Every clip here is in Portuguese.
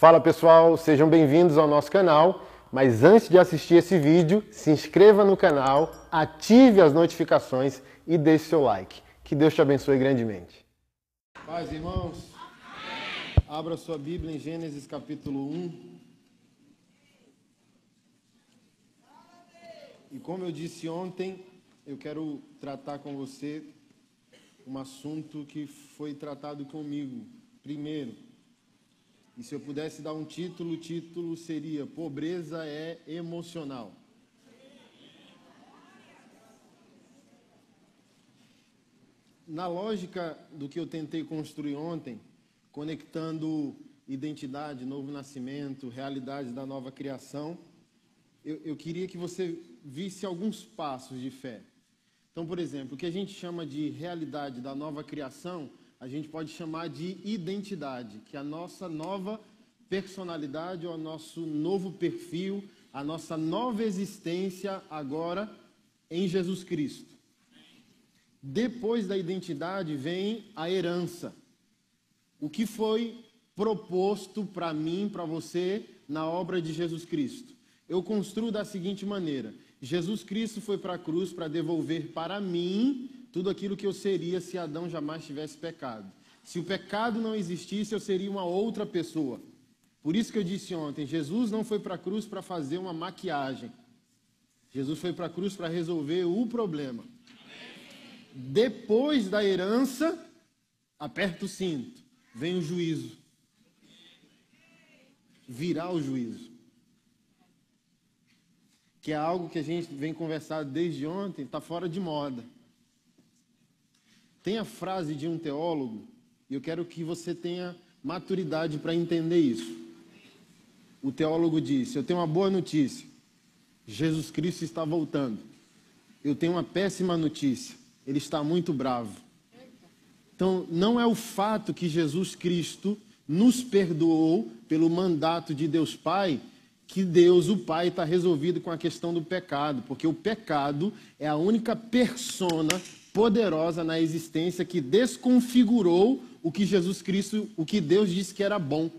Fala pessoal, sejam bem-vindos ao nosso canal. Mas antes de assistir esse vídeo, se inscreva no canal, ative as notificações e deixe seu like. Que Deus te abençoe grandemente. Paz, irmãos. Abra sua Bíblia em Gênesis capítulo 1. E como eu disse ontem, eu quero tratar com você um assunto que foi tratado comigo primeiro. E se eu pudesse dar um título, o título seria Pobreza é Emocional. Na lógica do que eu tentei construir ontem, conectando identidade, novo nascimento, realidade da nova criação, eu, eu queria que você visse alguns passos de fé. Então, por exemplo, o que a gente chama de realidade da nova criação, a gente pode chamar de identidade, que é a nossa nova personalidade, ou o nosso novo perfil, a nossa nova existência agora em Jesus Cristo. Depois da identidade vem a herança. O que foi proposto para mim, para você, na obra de Jesus Cristo? Eu construo da seguinte maneira: Jesus Cristo foi para a cruz para devolver para mim tudo aquilo que eu seria se Adão jamais tivesse pecado. Se o pecado não existisse, eu seria uma outra pessoa. Por isso que eu disse ontem: Jesus não foi para a cruz para fazer uma maquiagem. Jesus foi para a cruz para resolver o problema. Depois da herança, aperta o cinto, vem o juízo. Virá o juízo que é algo que a gente vem conversar desde ontem, está fora de moda. Tem a frase de um teólogo, e eu quero que você tenha maturidade para entender isso. O teólogo disse: Eu tenho uma boa notícia. Jesus Cristo está voltando. Eu tenho uma péssima notícia. Ele está muito bravo. Então, não é o fato que Jesus Cristo nos perdoou pelo mandato de Deus Pai que Deus, o Pai, está resolvido com a questão do pecado, porque o pecado é a única persona poderosa na existência que desconfigurou o que Jesus Cristo, o que Deus disse que era bom.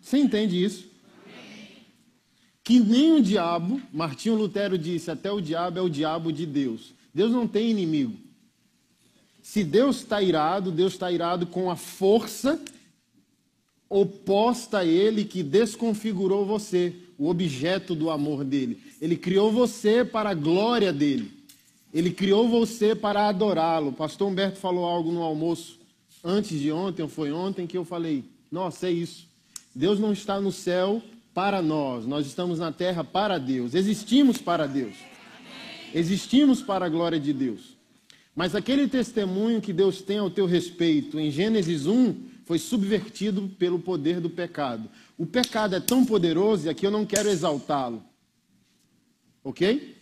Você entende isso? Que nem o diabo, Martinho Lutero disse, até o diabo é o diabo de Deus. Deus não tem inimigo. Se Deus está irado, Deus está irado com a força oposta a ele que desconfigurou você, o objeto do amor dele. Ele criou você para a glória dele. Ele criou você para adorá-lo. Pastor Humberto falou algo no almoço antes de ontem, ou foi ontem, que eu falei: Nossa, é isso. Deus não está no céu para nós, nós estamos na terra para Deus. Existimos para Deus. Existimos para a glória de Deus. Mas aquele testemunho que Deus tem ao teu respeito, em Gênesis 1, foi subvertido pelo poder do pecado. O pecado é tão poderoso e aqui eu não quero exaltá-lo. Ok?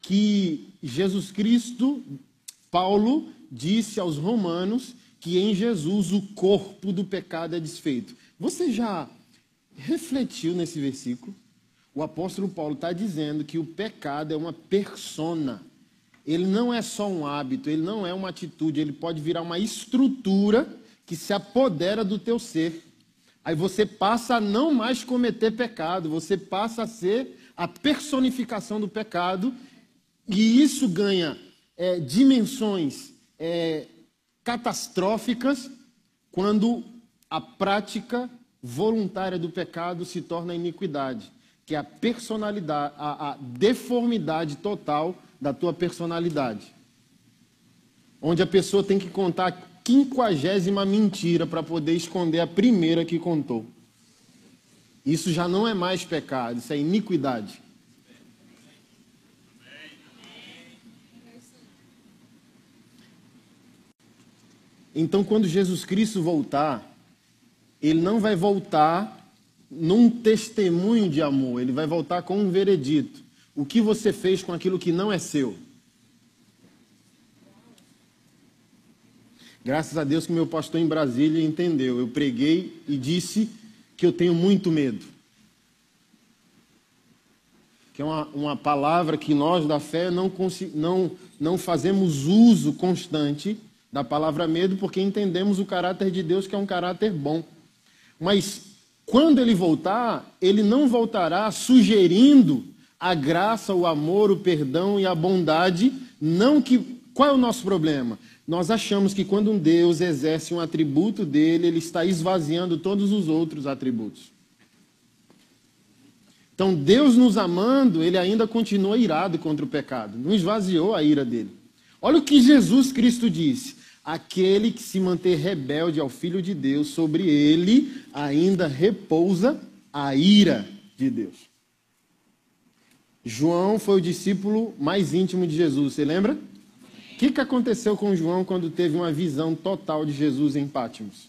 Que Jesus Cristo, Paulo, disse aos romanos que em Jesus o corpo do pecado é desfeito. Você já refletiu nesse versículo? O apóstolo Paulo está dizendo que o pecado é uma persona ele não é só um hábito, ele não é uma atitude, ele pode virar uma estrutura que se apodera do teu ser. Aí você passa a não mais cometer pecado, você passa a ser a personificação do pecado, e isso ganha é, dimensões é, catastróficas quando a prática voluntária do pecado se torna iniquidade, que é a personalidade, a, a deformidade total da tua personalidade. Onde a pessoa tem que contar a quinquagésima mentira para poder esconder a primeira que contou. Isso já não é mais pecado, isso é iniquidade. Então, quando Jesus Cristo voltar, ele não vai voltar num testemunho de amor, ele vai voltar com um veredito o que você fez com aquilo que não é seu. Graças a Deus que meu pastor em Brasília entendeu. Eu preguei e disse que eu tenho muito medo. Que é uma, uma palavra que nós da fé não, não, não fazemos uso constante da palavra medo porque entendemos o caráter de Deus, que é um caráter bom. Mas quando ele voltar, ele não voltará sugerindo a graça, o amor, o perdão e a bondade, não que qual é o nosso problema? Nós achamos que quando um Deus exerce um atributo dele, ele está esvaziando todos os outros atributos. Então, Deus nos amando, ele ainda continua irado contra o pecado, não esvaziou a ira dele. Olha o que Jesus Cristo disse: aquele que se manter rebelde ao Filho de Deus, sobre ele ainda repousa a ira de Deus. João foi o discípulo mais íntimo de Jesus, você lembra? Que, que aconteceu com João quando teve uma visão total de Jesus em Pátimos?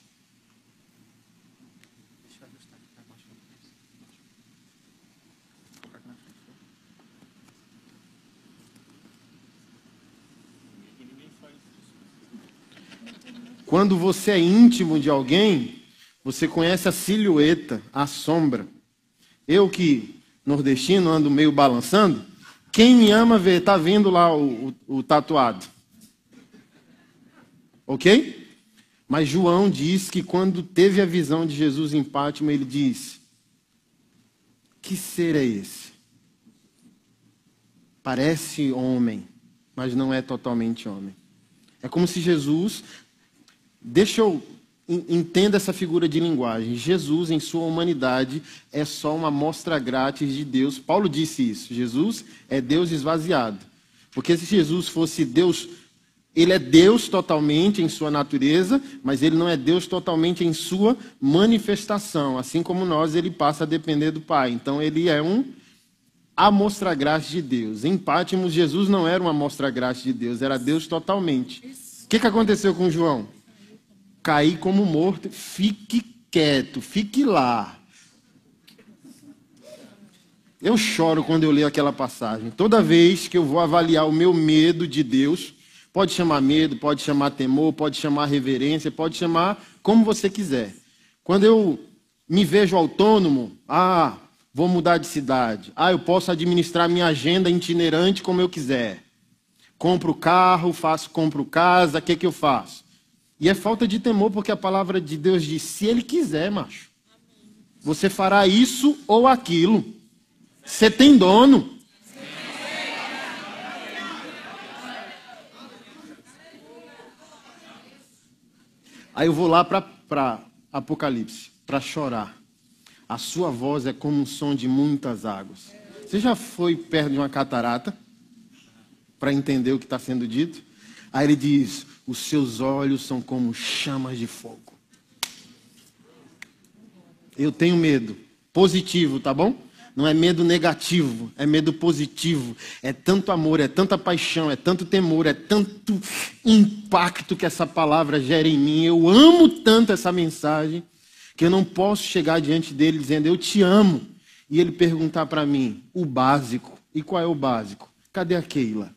Quando você é íntimo de alguém, você conhece a silhueta, a sombra. Eu que nordestino ando meio balançando, quem me ama vê, está vendo lá o, o, o tatuado. Ok? Mas João diz que quando teve a visão de Jesus em Pátima, ele diz: Que ser é esse? Parece homem, mas não é totalmente homem. É como se Jesus Deixa eu entenda essa figura de linguagem. Jesus, em sua humanidade, é só uma mostra grátis de Deus. Paulo disse isso. Jesus é Deus esvaziado. Porque se Jesus fosse Deus, ele é Deus totalmente em sua natureza, mas ele não é Deus totalmente em sua manifestação. Assim como nós, ele passa a depender do Pai. Então ele é um amostra grátis de Deus. Em Pátimos, Jesus não era uma amostra grátis de Deus, era Deus totalmente. O que, que aconteceu com João? cair como morto, fique quieto, fique lá. Eu choro quando eu leio aquela passagem. Toda vez que eu vou avaliar o meu medo de Deus, pode chamar medo, pode chamar temor, pode chamar reverência, pode chamar como você quiser. Quando eu me vejo autônomo, ah, vou mudar de cidade. Ah, eu posso administrar minha agenda itinerante como eu quiser. Compro carro, faço, compro casa, o que, que eu faço? E é falta de temor, porque a palavra de Deus diz: se Ele quiser, macho, você fará isso ou aquilo. Você tem dono. Aí eu vou lá para Apocalipse, para chorar. A sua voz é como um som de muitas águas. Você já foi perto de uma catarata para entender o que está sendo dito? Aí ele diz: os seus olhos são como chamas de fogo. Eu tenho medo. Positivo, tá bom? Não é medo negativo, é medo positivo. É tanto amor, é tanta paixão, é tanto temor, é tanto impacto que essa palavra gera em mim. Eu amo tanto essa mensagem que eu não posso chegar diante dele dizendo eu te amo e ele perguntar para mim o básico. E qual é o básico? Cadê a Keila?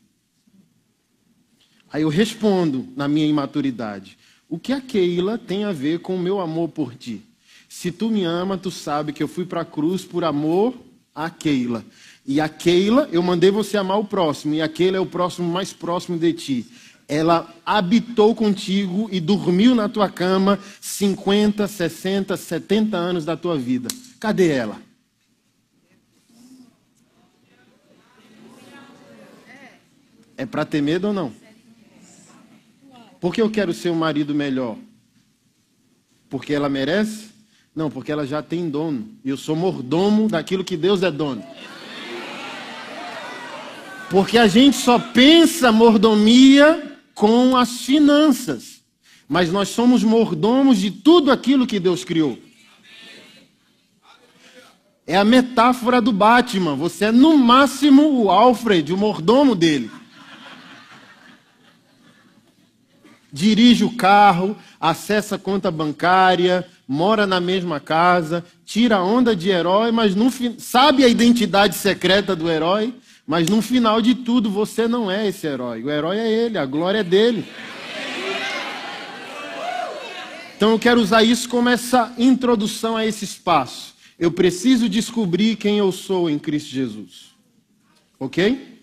Aí eu respondo na minha imaturidade: o que a Keila tem a ver com o meu amor por ti? Se tu me ama, tu sabe que eu fui para a cruz por amor a Keila. E a Keila, eu mandei você amar o próximo, e a Keila é o próximo mais próximo de ti. Ela habitou contigo e dormiu na tua cama 50, 60, 70 anos da tua vida. Cadê ela? É para ter medo ou não? Por que eu quero ser um marido melhor? Porque ela merece? Não, porque ela já tem dono. E eu sou mordomo daquilo que Deus é dono. Porque a gente só pensa mordomia com as finanças. Mas nós somos mordomos de tudo aquilo que Deus criou. É a metáfora do Batman. Você é no máximo o Alfred, o mordomo dele. dirige o carro, acessa a conta bancária, mora na mesma casa, tira onda de herói, mas no sabe a identidade secreta do herói, mas no final de tudo você não é esse herói. O herói é ele, a glória é dele. Então eu quero usar isso como essa introdução a esse espaço. Eu preciso descobrir quem eu sou em Cristo Jesus. OK?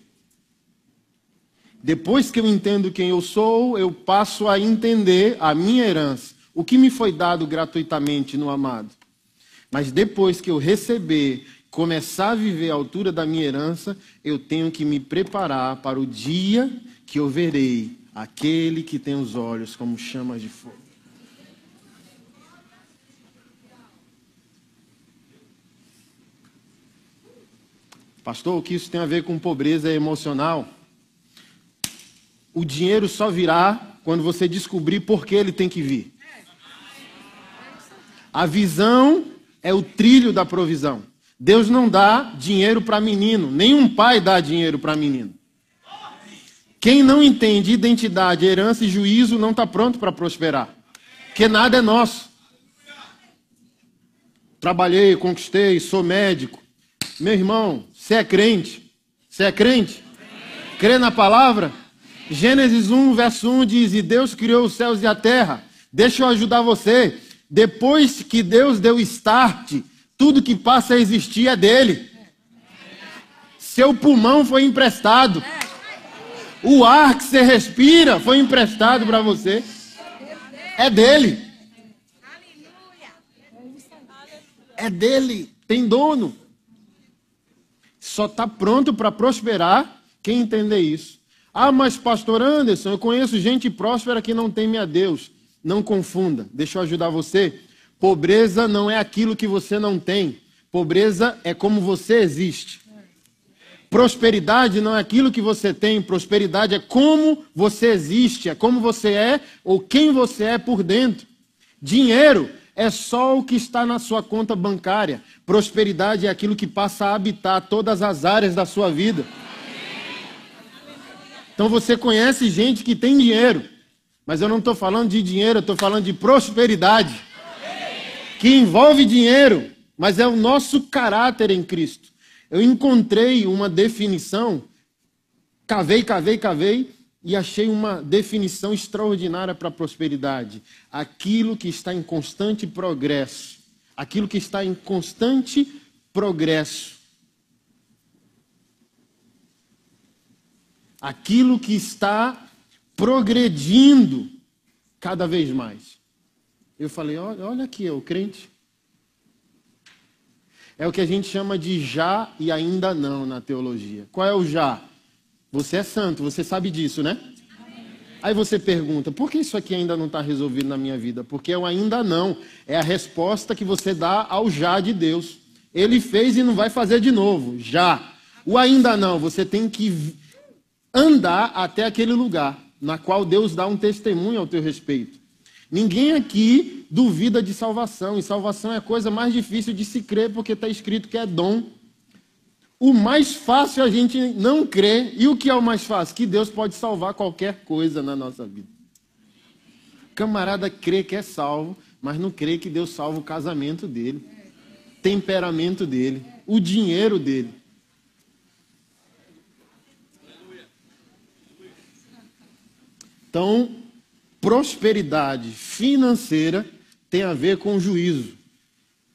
Depois que eu entendo quem eu sou, eu passo a entender a minha herança, o que me foi dado gratuitamente no amado. Mas depois que eu receber, começar a viver a altura da minha herança, eu tenho que me preparar para o dia que eu verei aquele que tem os olhos como chamas de fogo. Pastor, o que isso tem a ver com pobreza emocional? O dinheiro só virá quando você descobrir por que ele tem que vir. A visão é o trilho da provisão. Deus não dá dinheiro para menino, nenhum pai dá dinheiro para menino. Quem não entende identidade, herança e juízo não está pronto para prosperar, porque nada é nosso. Trabalhei, conquistei, sou médico. Meu irmão, você é crente? Você é crente? Crê na palavra? Gênesis 1, verso 1 diz: E Deus criou os céus e a terra. Deixa eu ajudar você. Depois que Deus deu start, tudo que passa a existir é dele. Seu pulmão foi emprestado. O ar que você respira foi emprestado para você. É dele. É dele. Tem dono. Só está pronto para prosperar quem entender isso. Ah, mas pastor Anderson, eu conheço gente próspera que não teme a Deus. Não confunda. Deixa eu ajudar você. Pobreza não é aquilo que você não tem. Pobreza é como você existe. Prosperidade não é aquilo que você tem, prosperidade é como você existe, é como você é ou quem você é por dentro. Dinheiro é só o que está na sua conta bancária. Prosperidade é aquilo que passa a habitar todas as áreas da sua vida. Então você conhece gente que tem dinheiro, mas eu não estou falando de dinheiro, eu estou falando de prosperidade, que envolve dinheiro, mas é o nosso caráter em Cristo. Eu encontrei uma definição, cavei, cavei, cavei, e achei uma definição extraordinária para a prosperidade: aquilo que está em constante progresso. Aquilo que está em constante progresso. Aquilo que está progredindo cada vez mais. Eu falei: olha, olha aqui, o crente. É o que a gente chama de já e ainda não na teologia. Qual é o já? Você é santo, você sabe disso, né? Aí você pergunta, por que isso aqui ainda não está resolvido na minha vida? Porque eu ainda não. É a resposta que você dá ao já de Deus. Ele fez e não vai fazer de novo. Já. O ainda não, você tem que andar até aquele lugar na qual Deus dá um testemunho ao teu respeito. Ninguém aqui duvida de salvação, e salvação é a coisa mais difícil de se crer, porque está escrito que é dom. O mais fácil a gente não crer. E o que é o mais fácil? Que Deus pode salvar qualquer coisa na nossa vida. Camarada crê que é salvo, mas não crê que Deus salva o casamento dele, temperamento dele, o dinheiro dele. Então, prosperidade financeira tem a ver com juízo.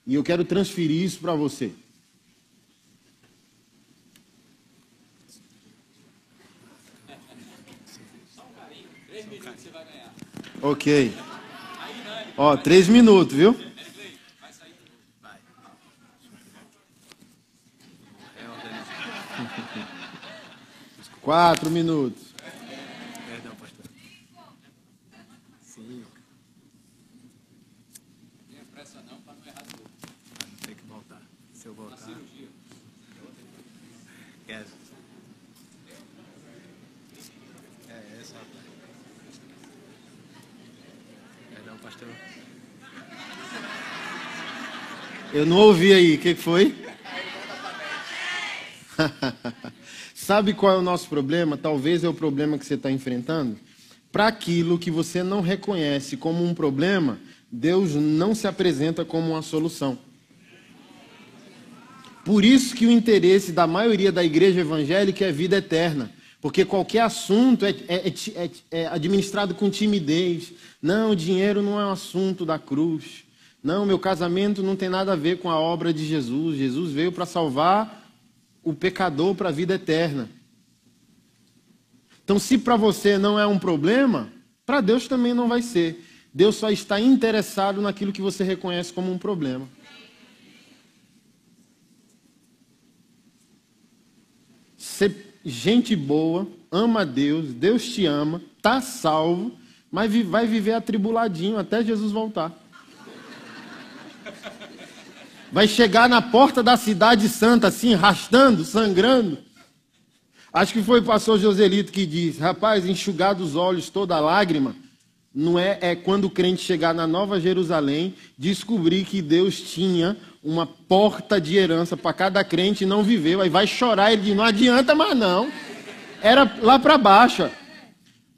E eu quero transferir isso para você. Ok. Ó, três minutos, viu? Quatro minutos. Perdão, pastor. Cinco. Não pressa não, para não errar tudo. Não tem que voltar. Se eu voltar. Yes. pastor. Eu não ouvi aí, o que foi? Sabe qual é o nosso problema? Talvez é o problema que você está enfrentando. Para aquilo que você não reconhece como um problema, Deus não se apresenta como uma solução. Por isso que o interesse da maioria da igreja evangélica é vida eterna. Porque qualquer assunto é, é, é, é, administrado com timidez. Não, o dinheiro não é um assunto da cruz. Não, meu casamento não tem nada a ver com a obra de Jesus. Jesus veio para salvar o pecador para a vida eterna. Então, se para você não é um problema, para Deus também não vai ser. Deus só está interessado naquilo que você reconhece como um problema. Ser gente boa, ama Deus, Deus te ama, está salvo, mas vai viver atribuladinho até Jesus voltar. Vai chegar na porta da cidade santa, assim, arrastando, sangrando. Acho que foi o pastor Joselito que disse: rapaz, enxugar dos olhos toda lágrima não é, é quando o crente chegar na Nova Jerusalém, descobrir que Deus tinha uma porta de herança para cada crente e não viveu. Aí vai chorar, ele diz, não adianta mais não. Era lá para baixo.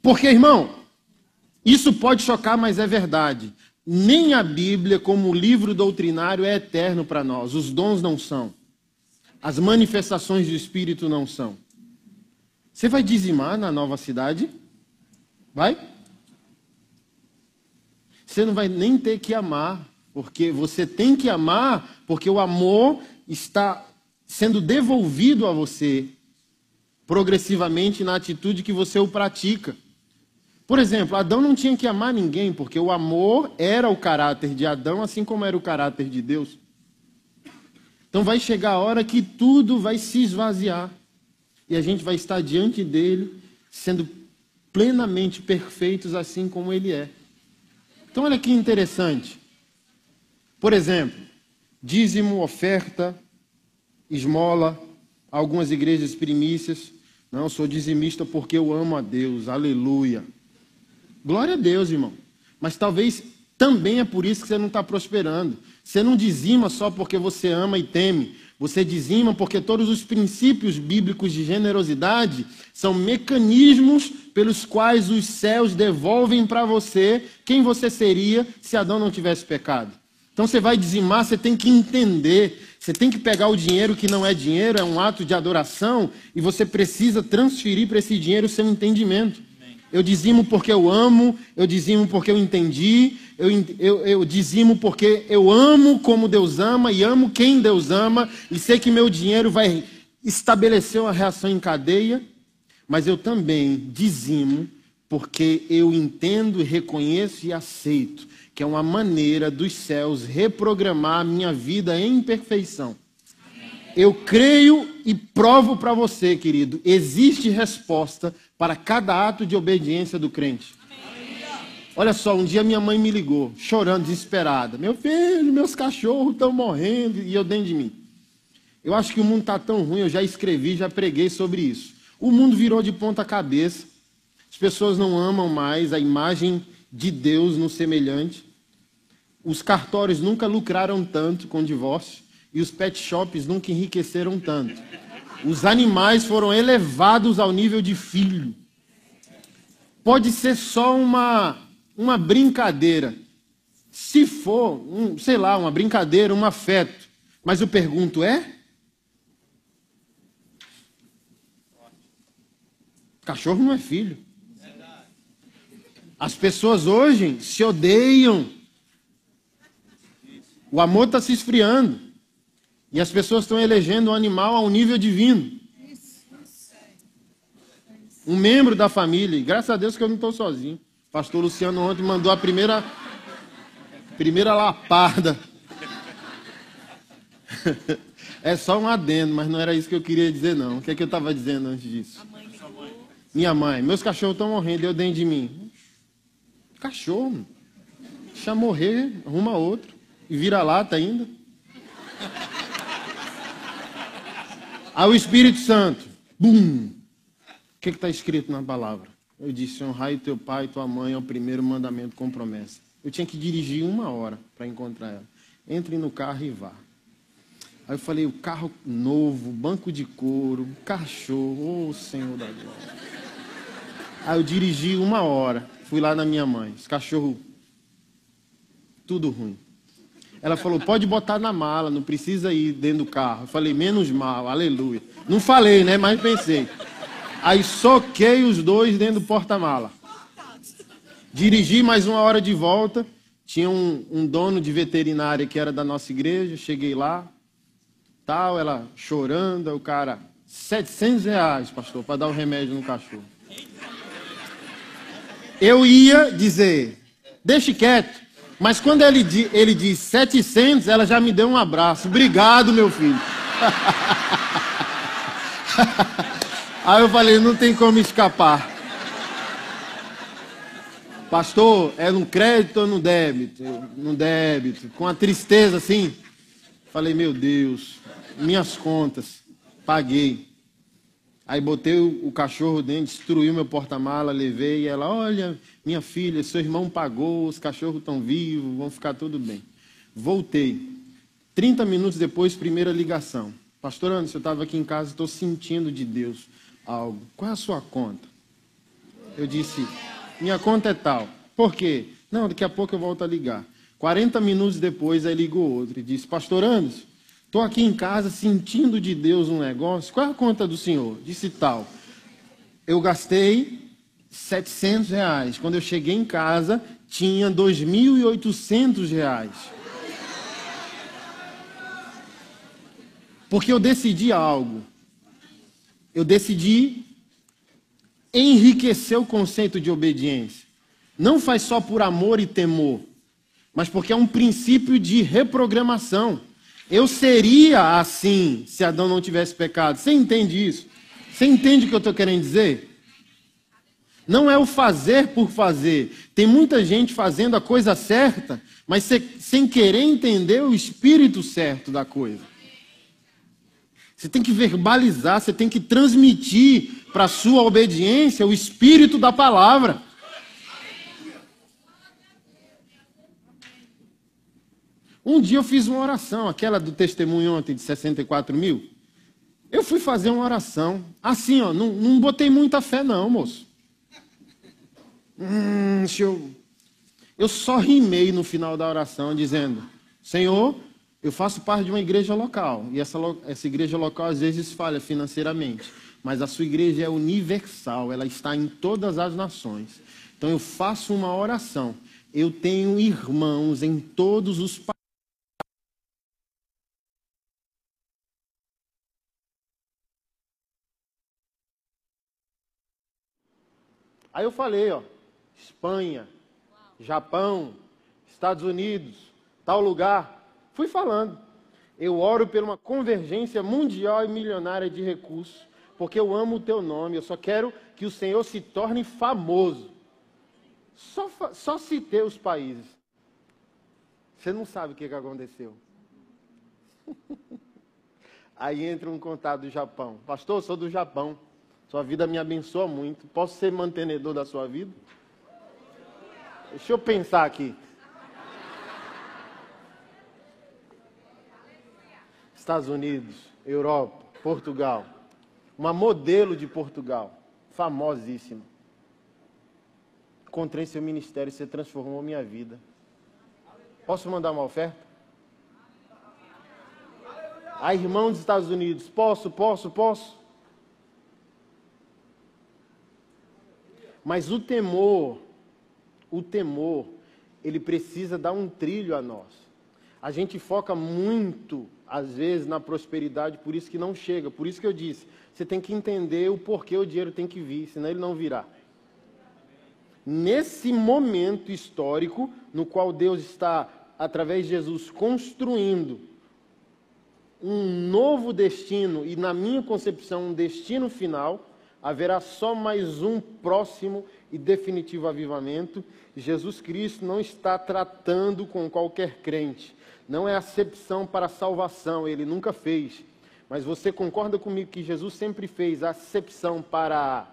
Porque, irmão, isso pode chocar, mas é verdade. Nem a Bíblia, como livro doutrinário, é eterno para nós. Os dons não são. As manifestações do Espírito não são. Você vai dizimar na nova cidade? Vai? você não vai nem ter que amar, porque você tem que amar, porque o amor está sendo devolvido a você progressivamente na atitude que você o pratica. Por exemplo, Adão não tinha que amar ninguém, porque o amor era o caráter de Adão, assim como era o caráter de Deus. Então vai chegar a hora que tudo vai se esvaziar e a gente vai estar diante dele, sendo plenamente perfeitos, assim como ele é. Então, olha que interessante. Por exemplo, dízimo, oferta, esmola, algumas igrejas primícias. Não, sou dizimista porque eu amo a Deus, aleluia. Glória a Deus, irmão. Mas talvez também é por isso que você não está prosperando. Você não dizima só porque você ama e teme. Você dizima porque todos os princípios bíblicos de generosidade são mecanismos pelos quais os céus devolvem para você quem você seria se Adão não tivesse pecado. Então você vai dizimar, você tem que entender, você tem que pegar o dinheiro que não é dinheiro, é um ato de adoração, e você precisa transferir para esse dinheiro o seu entendimento. Eu dizimo porque eu amo, eu dizimo porque eu entendi, eu, eu, eu dizimo porque eu amo como Deus ama e amo quem Deus ama, e sei que meu dinheiro vai estabelecer uma reação em cadeia, mas eu também dizimo porque eu entendo, reconheço e aceito que é uma maneira dos céus reprogramar a minha vida em perfeição. Eu creio e provo para você, querido, existe resposta para cada ato de obediência do crente. Olha só, um dia minha mãe me ligou, chorando, desesperada. Meu filho, meus cachorros estão morrendo e eu dentro de mim. Eu acho que o mundo está tão ruim, eu já escrevi, já preguei sobre isso. O mundo virou de ponta cabeça. As pessoas não amam mais a imagem de Deus no semelhante. Os cartórios nunca lucraram tanto com divórcio e os pet shops nunca enriqueceram tanto. Os animais foram elevados ao nível de filho. Pode ser só uma, uma brincadeira. Se for, um, sei lá, uma brincadeira, um afeto. Mas eu pergunto, é? Cachorro não é filho. As pessoas hoje se odeiam. O amor está se esfriando. E as pessoas estão elegendo um animal a um nível divino. Um membro da família. E graças a Deus que eu não estou sozinho. O pastor Luciano ontem mandou a primeira, primeira lapada. É só um adendo, mas não era isso que eu queria dizer, não. O que é que eu estava dizendo antes disso? Minha mãe. Meus cachorros estão morrendo, deu dentro de mim. Cachorro. Deixa morrer, arruma outro. E vira lata ainda. Aí o Espírito Santo, bum! O que está escrito na palavra? Eu disse: honrai teu pai e tua mãe é o primeiro mandamento com promessa. Eu tinha que dirigir uma hora para encontrar ela. Entre no carro e vá. Aí eu falei: o carro novo, banco de couro, cachorro, ô oh, Senhor da glória. Aí eu dirigi uma hora, fui lá na minha mãe, os cachorros, tudo ruim. Ela falou: pode botar na mala, não precisa ir dentro do carro. Eu falei: menos mal, aleluia. Não falei, né? Mas pensei. Aí soquei os dois dentro do porta-mala. Dirigi mais uma hora de volta. Tinha um, um, dono de veterinária que era da nossa igreja. Cheguei lá, tal, ela chorando. O cara, 700 reais, pastor, para dar o um remédio no cachorro. eu ia dizer, deixe quieto. Mas quando ele, ele diz 700, ela já me deu um abraço. Obrigado, meu filho. Aí eu falei, não tem como escapar. Pastor, é no crédito ou no débito? No débito. Com a tristeza assim. Falei, meu Deus, minhas contas. Paguei. Aí botei o, cachorro dentro, destruiu meu porta-mala, levei. E ela, olha, minha filha, seu irmão pagou, os cachorros estão vivos, vão ficar tudo bem. Voltei. 30 minutos depois, primeira ligação. Pastor Anderson, eu estava aqui em casa, estou sentindo de Deus algo. Qual é a sua conta? Eu disse, minha conta é tal. Por quê? Não, daqui a pouco eu volto a ligar. 40 minutos depois, aí ligou outro e disse, Pastor Anderson, estou aqui em casa sentindo de Deus um negócio. Qual é a conta do senhor? Disse tal. Eu gastei 700 reais. Quando eu cheguei em casa, tinha 2.800 reais. Porque eu decidi algo. Eu decidi enriquecer o conceito de obediência. Não faz só por amor e temor, mas porque é um princípio de reprogramação. Eu seria assim se Adão não tivesse pecado. Você entende isso? Você entende o que eu estou querendo dizer? Não é o fazer por fazer. Tem muita gente fazendo a coisa certa, mas sem querer entender o espírito certo da coisa. Você tem que verbalizar, você tem que transmitir para a sua obediência o espírito da palavra. Um dia eu fiz uma oração, aquela do testemunho ontem de 64 mil. Eu fui fazer uma oração. Assim, ó, não, não botei muita fé, não, moço. Hum, eu... eu só rimei no final da oração, dizendo: Senhor, eu faço parte de uma igreja local e essa, essa igreja local às vezes falha financeiramente, mas a sua igreja é universal, ela está em todas as nações. Então eu faço uma oração. Eu tenho irmãos em todos os países. Aí eu falei, ó, Espanha, Japão, Estados Unidos, tal lugar. Fui falando. Eu oro por uma convergência mundial e milionária de recursos, porque eu amo o teu nome, eu só quero que o Senhor se torne famoso. Só, só citei os países. Você não sabe o que, que aconteceu. Aí entra um contato do Japão. Pastor, sou do Japão. Sua vida me abençoa muito. Posso ser mantenedor da sua vida? Deixa eu pensar aqui. Estados Unidos, Europa, Portugal. Uma modelo de Portugal, famosíssima. Encontrei seu ministério você transformou minha vida. Posso mandar uma oferta? A irmão dos Estados Unidos, posso, posso, posso? Mas o temor, o temor, ele precisa dar um trilho a nós. A gente foca muito às vezes, na prosperidade, por isso que não chega. Por isso que eu disse, você tem que entender o porquê o dinheiro tem que vir, senão ele não virá. Nesse momento histórico, no qual Deus está, através de Jesus, construindo um novo destino, e na minha concepção, um destino final, haverá só mais um próximo e definitivo avivamento. Jesus Cristo não está tratando com qualquer crente não é acepção para salvação, ele nunca fez. Mas você concorda comigo que Jesus sempre fez acepção para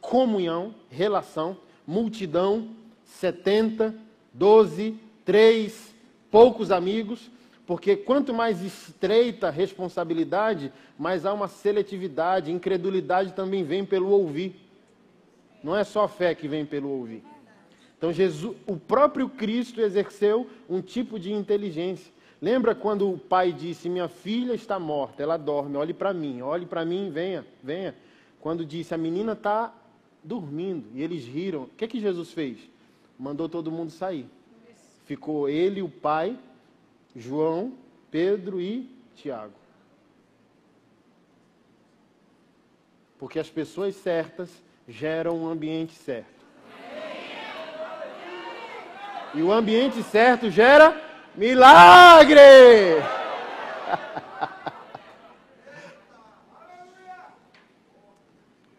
comunhão, relação, multidão, 70, 12, 3, poucos amigos, porque quanto mais estreita a responsabilidade, mais há uma seletividade, incredulidade também vem pelo ouvir. Não é só a fé que vem pelo ouvir. Então Jesus, o próprio Cristo exerceu um tipo de inteligência. Lembra quando o pai disse: "Minha filha está morta, ela dorme, olhe para mim, olhe para mim, venha, venha". Quando disse: "A menina está dormindo", e eles riram. O que é que Jesus fez? Mandou todo mundo sair. Ficou ele, o pai, João, Pedro e Tiago. Porque as pessoas certas geram um ambiente certo. E o ambiente certo gera milagre!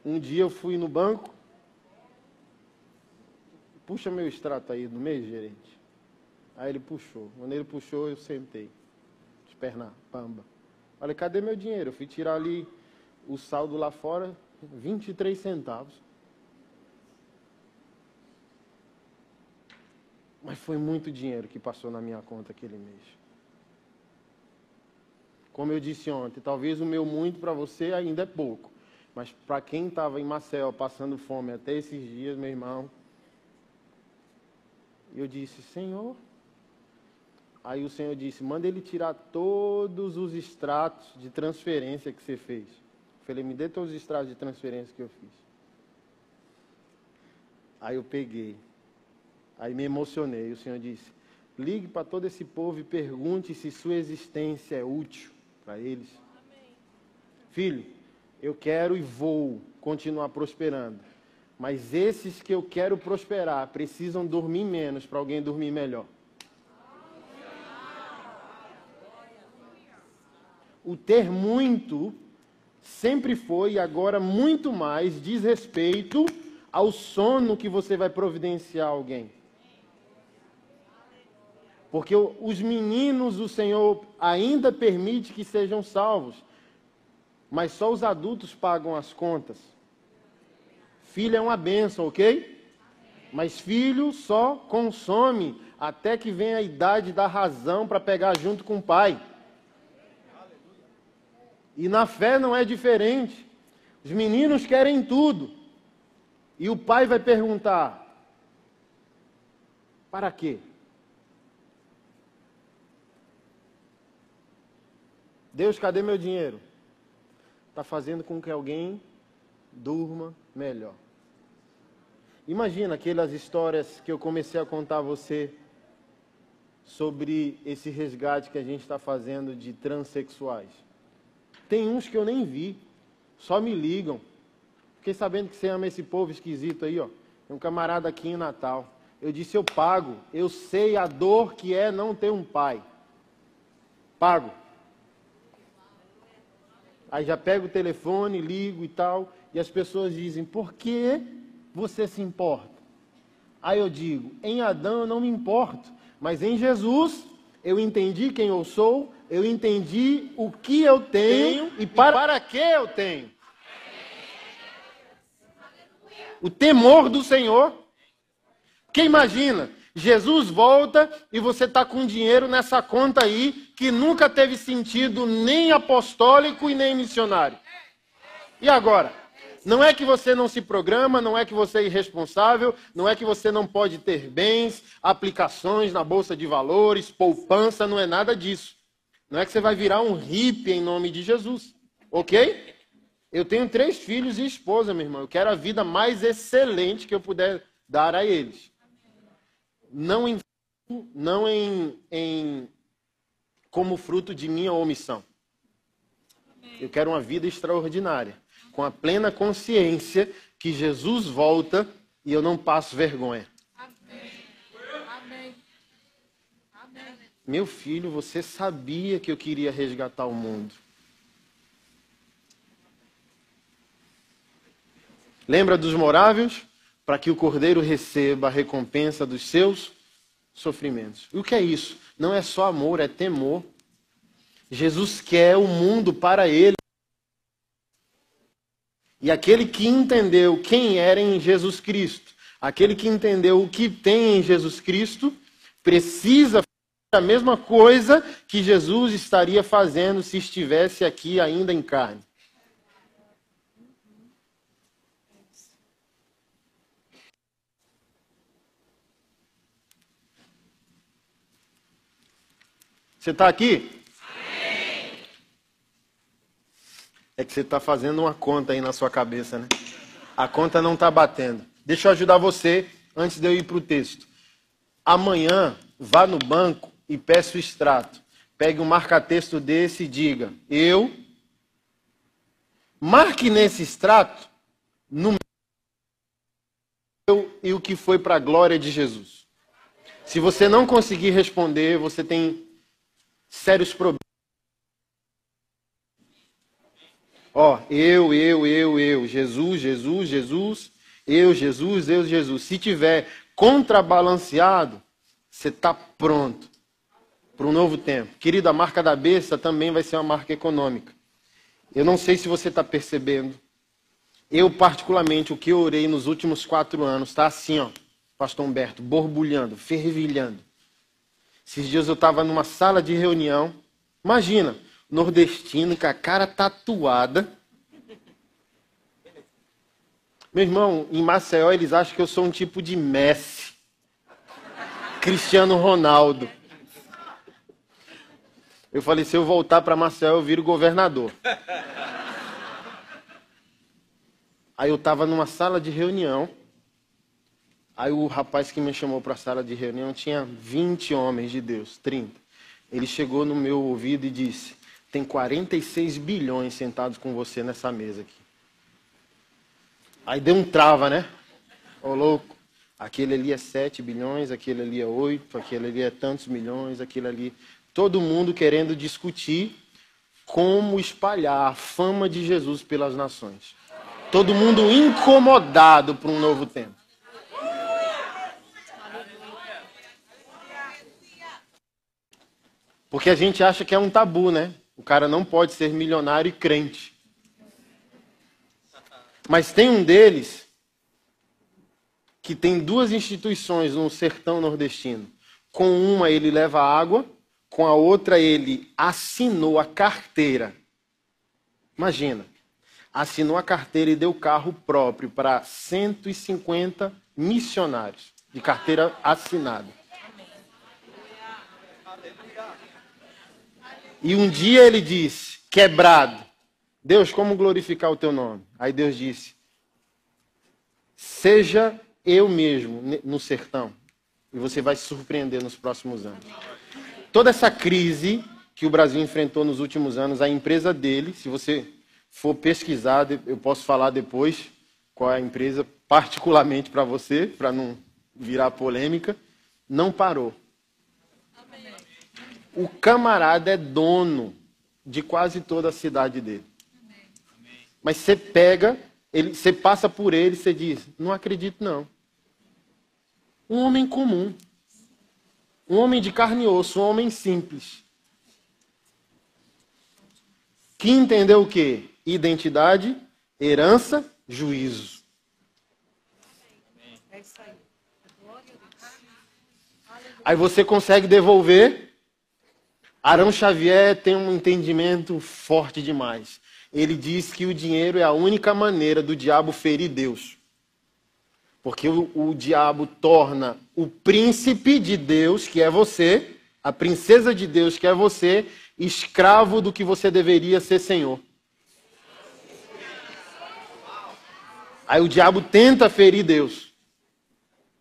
Um dia eu fui no banco. Puxa meu extrato aí do mês, gerente. Aí ele puxou. Quando ele puxou, eu sentei. Espernar, pamba. Falei, cadê meu dinheiro? Eu fui tirar ali o saldo lá fora, 23 centavos. Mas foi muito dinheiro que passou na minha conta aquele mês. Como eu disse ontem, talvez o meu muito para você ainda é pouco. Mas para quem estava em Marcel passando fome até esses dias, meu irmão, eu disse, Senhor. Aí o Senhor disse, manda ele tirar todos os extratos de transferência que você fez. Eu falei, me dê todos os extratos de transferência que eu fiz. Aí eu peguei. Aí me emocionei. O Senhor disse: ligue para todo esse povo e pergunte se sua existência é útil para eles. Amém. Filho, eu quero e vou continuar prosperando. Mas esses que eu quero prosperar precisam dormir menos para alguém dormir melhor. O ter muito sempre foi e agora muito mais diz respeito ao sono que você vai providenciar alguém. Porque os meninos o Senhor ainda permite que sejam salvos, mas só os adultos pagam as contas. Filho é uma bênção, ok? Mas filho só consome até que venha a idade da razão para pegar junto com o pai. E na fé não é diferente. Os meninos querem tudo. E o pai vai perguntar: para quê? Deus, cadê meu dinheiro? Está fazendo com que alguém durma melhor. Imagina aquelas histórias que eu comecei a contar a você sobre esse resgate que a gente está fazendo de transexuais. Tem uns que eu nem vi, só me ligam. Fiquei sabendo que você ama esse povo esquisito aí, ó. Tem um camarada aqui em Natal. Eu disse, eu pago. Eu sei a dor que é não ter um pai. Pago. Aí já pego o telefone, ligo e tal, e as pessoas dizem: por que você se importa? Aí eu digo: em Adão eu não me importo, mas em Jesus eu entendi quem eu sou, eu entendi o que eu tenho, tenho e, para... e para que eu tenho. O temor do Senhor. Quem imagina? Jesus volta e você está com dinheiro nessa conta aí que nunca teve sentido nem apostólico e nem missionário. E agora? Não é que você não se programa, não é que você é irresponsável, não é que você não pode ter bens, aplicações na bolsa de valores, poupança, não é nada disso. Não é que você vai virar um hippie em nome de Jesus, ok? Eu tenho três filhos e esposa, meu irmão. Eu quero a vida mais excelente que eu puder dar a eles não em, não em, em como fruto de minha omissão. Eu quero uma vida extraordinária, com a plena consciência que Jesus volta e eu não passo vergonha. Amém. Amém. Meu filho, você sabia que eu queria resgatar o mundo. Lembra dos moráveis? para que o cordeiro receba a recompensa dos seus sofrimentos. E o que é isso? Não é só amor, é temor. Jesus quer o mundo para ele. E aquele que entendeu quem era em Jesus Cristo, aquele que entendeu o que tem em Jesus Cristo, precisa a mesma coisa que Jesus estaria fazendo se estivesse aqui ainda em carne. Você está aqui? É que você está fazendo uma conta aí na sua cabeça, né? A conta não está batendo. Deixa eu ajudar você antes de eu ir para o texto. Amanhã, vá no banco e peça o extrato. Pegue um marca-texto desse e diga: Eu. Marque nesse extrato eu e o que foi para a glória de Jesus. Se você não conseguir responder, você tem sérios problemas. Ó, eu, eu, eu, eu, Jesus, Jesus, Jesus, eu, Jesus, eu, Jesus. Se tiver contrabalanceado, você está pronto para um novo tempo. Querido, a marca da besta também vai ser uma marca econômica. Eu não sei se você está percebendo. Eu, particularmente, o que eu orei nos últimos quatro anos, está assim, ó, pastor Humberto, borbulhando, fervilhando. Esses dias eu estava numa sala de reunião. Imagina, nordestino com a cara tatuada. Meu irmão, em Maceió eles acham que eu sou um tipo de Messi. Cristiano Ronaldo. Eu falei, se eu voltar para Maceió, eu viro governador. Aí eu estava numa sala de reunião. Aí o rapaz que me chamou para a sala de reunião tinha 20 homens de Deus, 30. Ele chegou no meu ouvido e disse: Tem 46 bilhões sentados com você nessa mesa aqui. Aí deu um trava, né? Ô louco, aquele ali é 7 bilhões, aquele ali é 8, aquele ali é tantos milhões, aquele ali. Todo mundo querendo discutir como espalhar a fama de Jesus pelas nações. Todo mundo incomodado por um novo tempo. Porque a gente acha que é um tabu, né? O cara não pode ser milionário e crente. Mas tem um deles que tem duas instituições no sertão nordestino. Com uma ele leva água, com a outra ele assinou a carteira. Imagina, assinou a carteira e deu carro próprio para 150 missionários de carteira assinada. E um dia ele disse, quebrado, Deus, como glorificar o teu nome? Aí Deus disse, seja eu mesmo no sertão. E você vai se surpreender nos próximos anos. Toda essa crise que o Brasil enfrentou nos últimos anos, a empresa dele, se você for pesquisar, eu posso falar depois qual é a empresa, particularmente para você, para não virar polêmica, não parou. O camarada é dono de quase toda a cidade dele. Mas você pega, ele, você passa por ele você diz: Não acredito, não. Um homem comum. Um homem de carne e osso, um homem simples. Que entendeu o quê? Identidade, herança, juízo. Aí você consegue devolver Arão Xavier tem um entendimento forte demais. Ele diz que o dinheiro é a única maneira do diabo ferir Deus. Porque o, o diabo torna o príncipe de Deus, que é você, a princesa de Deus, que é você, escravo do que você deveria ser senhor. Aí o diabo tenta ferir Deus.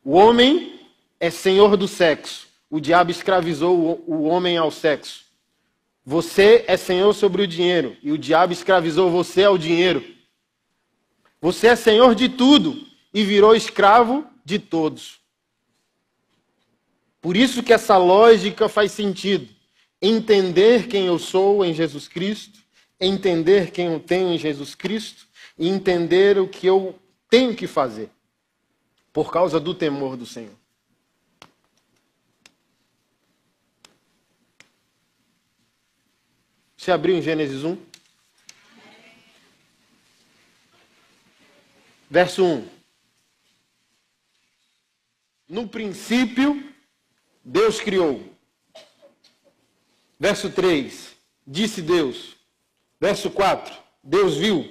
O homem é senhor do sexo o diabo escravizou o homem ao sexo. Você é senhor sobre o dinheiro e o diabo escravizou você ao dinheiro. Você é senhor de tudo e virou escravo de todos. Por isso que essa lógica faz sentido. Entender quem eu sou em Jesus Cristo, entender quem eu tenho em Jesus Cristo e entender o que eu tenho que fazer por causa do temor do Senhor. Você abriu em Gênesis 1? Verso 1. No princípio, Deus criou. Verso 3. Disse Deus. Verso 4. Deus viu.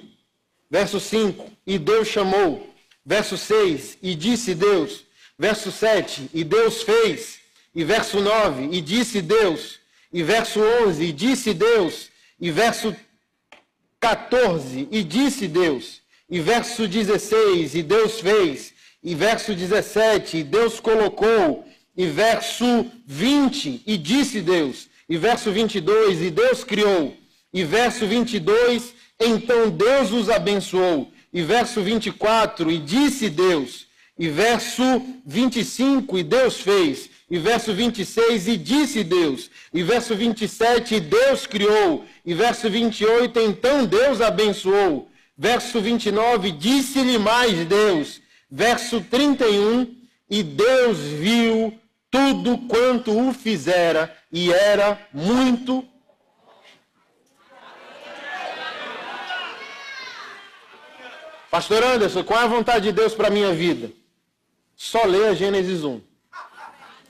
Verso 5. E Deus chamou. Verso 6. E disse Deus. Verso 7. E Deus fez. E verso 9. E disse Deus. E verso 11, e disse Deus. E verso 14, e disse Deus. E verso 16, e Deus fez. E verso 17, e Deus colocou. E verso 20, e disse Deus. E verso 22, e Deus criou. E verso 22, então Deus os abençoou. E verso 24, e disse Deus. E verso 25, e Deus fez. E verso 26, e disse Deus. E verso 27, Deus criou. E verso 28, então Deus abençoou. Verso 29, disse-lhe mais Deus. Verso 31, e Deus viu tudo quanto o fizera, e era muito Pastor Anderson, qual é a vontade de Deus para a minha vida? Só leia Gênesis 1.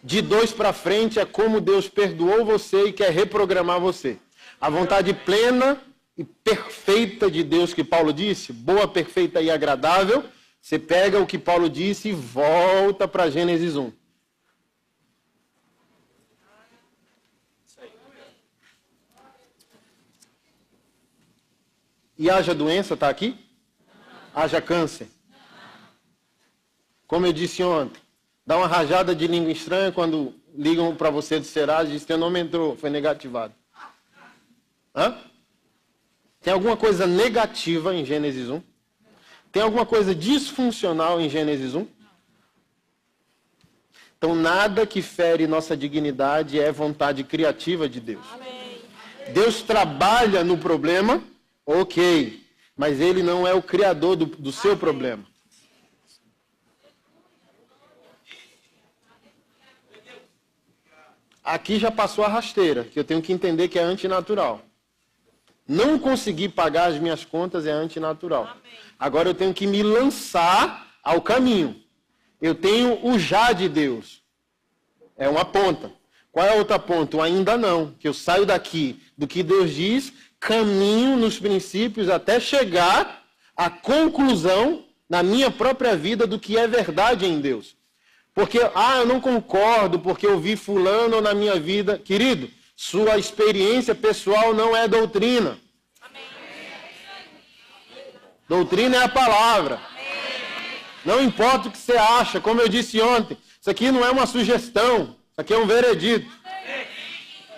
De dois para frente é como Deus perdoou você e quer reprogramar você. A vontade plena e perfeita de Deus que Paulo disse, boa, perfeita e agradável, você pega o que Paulo disse e volta para Gênesis 1. E haja doença, está aqui? haja câncer. Como eu disse ontem, dá uma rajada de língua estranha quando ligam para você do Serasa e dizem, teu nome entrou, foi negativado. Hã? Tem alguma coisa negativa em Gênesis 1? Tem alguma coisa disfuncional em Gênesis 1? Então, nada que fere nossa dignidade é vontade criativa de Deus. Deus trabalha no problema, ok mas ele não é o criador do, do seu problema. Aqui já passou a rasteira, que eu tenho que entender que é antinatural. Não conseguir pagar as minhas contas é antinatural. Agora eu tenho que me lançar ao caminho. Eu tenho o já de Deus. É uma ponta. Qual é a outra ponta? O ainda não. Que eu saio daqui do que Deus diz caminho nos princípios até chegar à conclusão na minha própria vida do que é verdade em Deus. Porque, ah, eu não concordo porque eu vi fulano na minha vida. Querido, sua experiência pessoal não é doutrina. Doutrina é a palavra. Não importa o que você acha, como eu disse ontem, isso aqui não é uma sugestão, isso aqui é um veredito.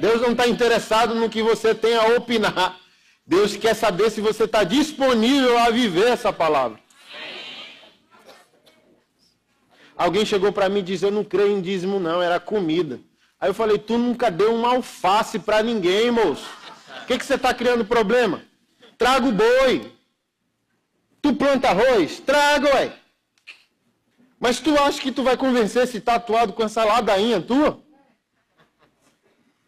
Deus não está interessado no que você tem a opinar. Deus quer saber se você está disponível a viver essa palavra. Alguém chegou para mim e disse: Eu não creio em dízimo, não, era comida. Aí eu falei: Tu nunca deu uma alface para ninguém, moço. O que, que você está criando problema? Traga o boi. Tu planta arroz? Traga, ué. Mas tu acha que tu vai convencer esse tatuado com essa ladainha tua?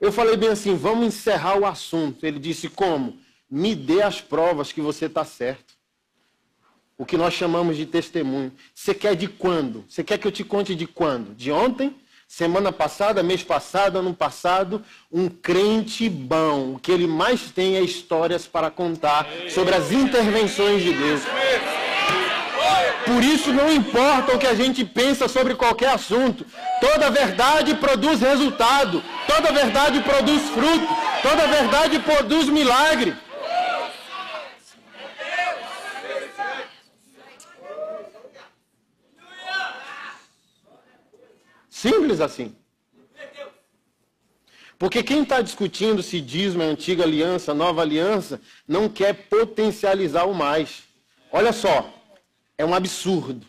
Eu falei bem assim, vamos encerrar o assunto. Ele disse, como? Me dê as provas que você está certo. O que nós chamamos de testemunho. Você quer de quando? Você quer que eu te conte de quando? De ontem? Semana passada, mês passado, ano passado, um crente bom. O que ele mais tem é histórias para contar sobre as intervenções de Deus. Por isso não importa o que a gente pensa sobre qualquer assunto. Toda verdade produz resultado. Toda verdade produz fruto. Toda verdade produz milagre. Simples assim. Porque quem está discutindo se dízimo é antiga aliança, nova aliança, não quer potencializar o mais. Olha só, é um absurdo.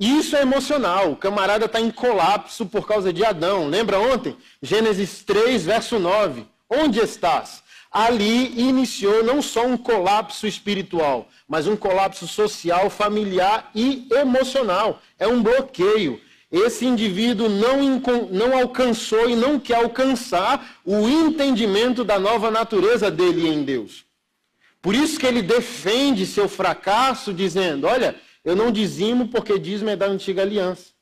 Isso é emocional. O camarada está em colapso por causa de Adão. Lembra ontem? Gênesis 3, verso 9. Onde estás? Ali iniciou não só um colapso espiritual, mas um colapso social, familiar e emocional. É um bloqueio. Esse indivíduo não, não alcançou e não quer alcançar o entendimento da nova natureza dele em Deus. Por isso que ele defende seu fracasso, dizendo: Olha, eu não dizimo porque dízimo é da antiga aliança.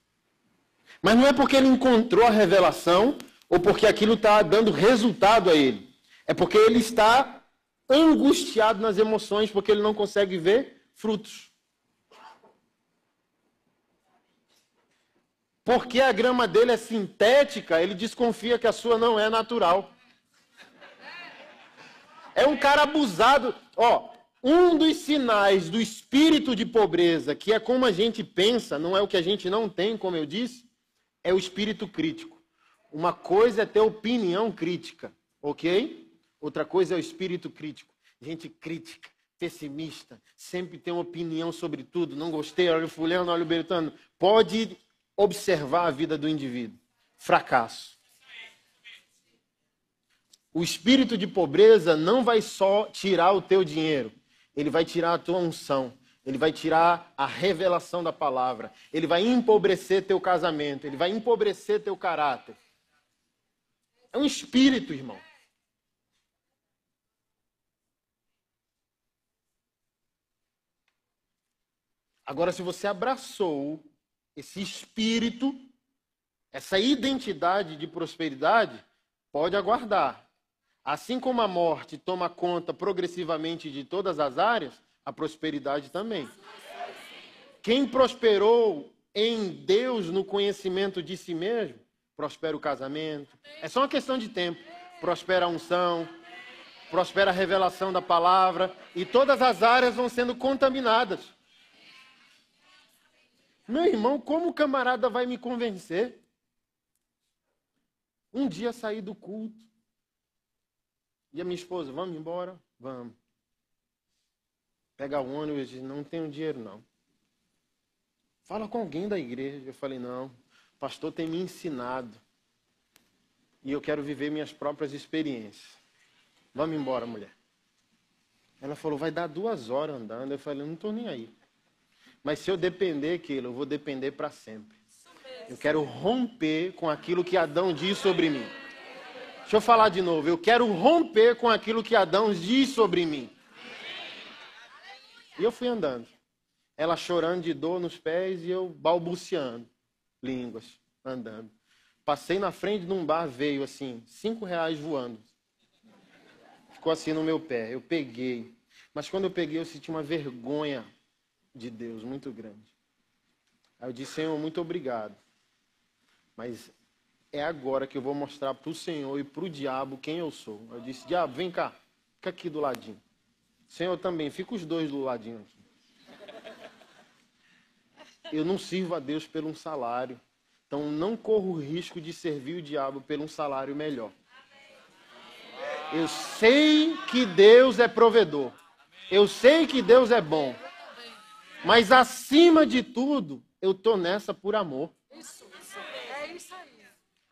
Mas não é porque ele encontrou a revelação ou porque aquilo está dando resultado a ele. É porque ele está angustiado nas emoções, porque ele não consegue ver frutos. Porque a grama dele é sintética, ele desconfia que a sua não é natural. É um cara abusado. Ó, um dos sinais do espírito de pobreza, que é como a gente pensa, não é o que a gente não tem, como eu disse, é o espírito crítico. Uma coisa é ter opinião crítica, ok? Outra coisa é o espírito crítico. Gente crítica, pessimista, sempre tem uma opinião sobre tudo. Não gostei, olha o fulano, olha o bertano. Pode observar a vida do indivíduo. fracasso. O espírito de pobreza não vai só tirar o teu dinheiro, ele vai tirar a tua unção, ele vai tirar a revelação da palavra, ele vai empobrecer teu casamento, ele vai empobrecer teu caráter. É um espírito, irmão. Agora, se você abraçou esse espírito, essa identidade de prosperidade, pode aguardar. Assim como a morte toma conta progressivamente de todas as áreas, a prosperidade também. Quem prosperou em Deus no conhecimento de si mesmo, prospera o casamento. É só uma questão de tempo. Prospera a unção, prospera a revelação da palavra, e todas as áreas vão sendo contaminadas. Meu irmão, como o camarada vai me convencer? Um dia saí do culto. E a minha esposa, vamos embora? Vamos. Pegar o ônibus e não tenho dinheiro não. Fala com alguém da igreja. Eu falei, não, o pastor tem me ensinado. E eu quero viver minhas próprias experiências. Vamos embora, mulher. Ela falou, vai dar duas horas andando. Eu falei, não estou nem aí. Mas se eu depender aquilo, eu vou depender para sempre. Eu quero romper com aquilo que Adão diz sobre mim. Deixa eu falar de novo. Eu quero romper com aquilo que Adão diz sobre mim. E eu fui andando. Ela chorando de dor nos pés e eu balbuciando línguas, andando. Passei na frente de um bar, veio assim, cinco reais voando. Ficou assim no meu pé. Eu peguei. Mas quando eu peguei, eu senti uma vergonha de Deus muito grande. Aí eu disse, Senhor, muito obrigado. Mas é agora que eu vou mostrar para o Senhor e para o diabo quem eu sou. Eu disse, diabo, vem cá, fica aqui do ladinho. Senhor também, fica os dois do ladinho aqui. Eu não sirvo a Deus pelo um salário. Então não corro o risco de servir o diabo pelo um salário melhor. Eu sei que Deus é provedor. Eu sei que Deus é bom. Mas acima de tudo, eu tô nessa por amor. Isso, isso. É isso aí.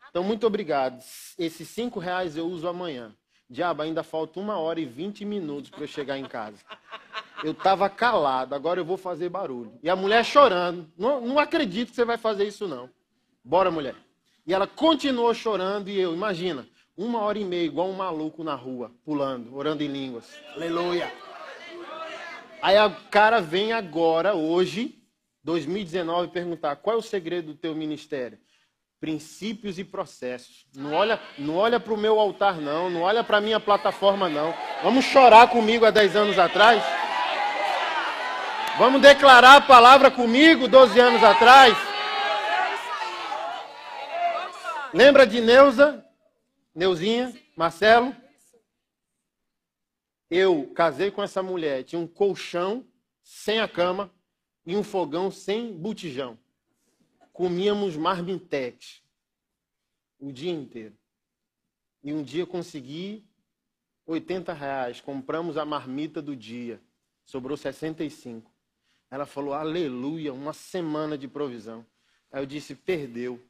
Então, muito obrigado. Esses cinco reais eu uso amanhã. Diabo, ainda falta uma hora e vinte minutos para eu chegar em casa. Eu estava calado, agora eu vou fazer barulho. E a mulher chorando. Não, não acredito que você vai fazer isso, não. Bora, mulher. E ela continuou chorando e eu, imagina, uma hora e meia, igual um maluco na rua, pulando, orando em línguas. Aleluia. Aí o cara vem agora, hoje, 2019, perguntar qual é o segredo do teu ministério? Princípios e processos. Não olha, não olha para o meu altar, não. Não olha para a minha plataforma, não. Vamos chorar comigo há 10 anos atrás? Vamos declarar a palavra comigo 12 anos atrás? Lembra de Neuza? Neuzinha? Marcelo? Eu casei com essa mulher, tinha um colchão sem a cama e um fogão sem botijão. Comíamos marmitex o dia inteiro. E um dia consegui 80 reais, compramos a marmita do dia, sobrou 65. Ela falou, aleluia, uma semana de provisão. Aí eu disse, perdeu.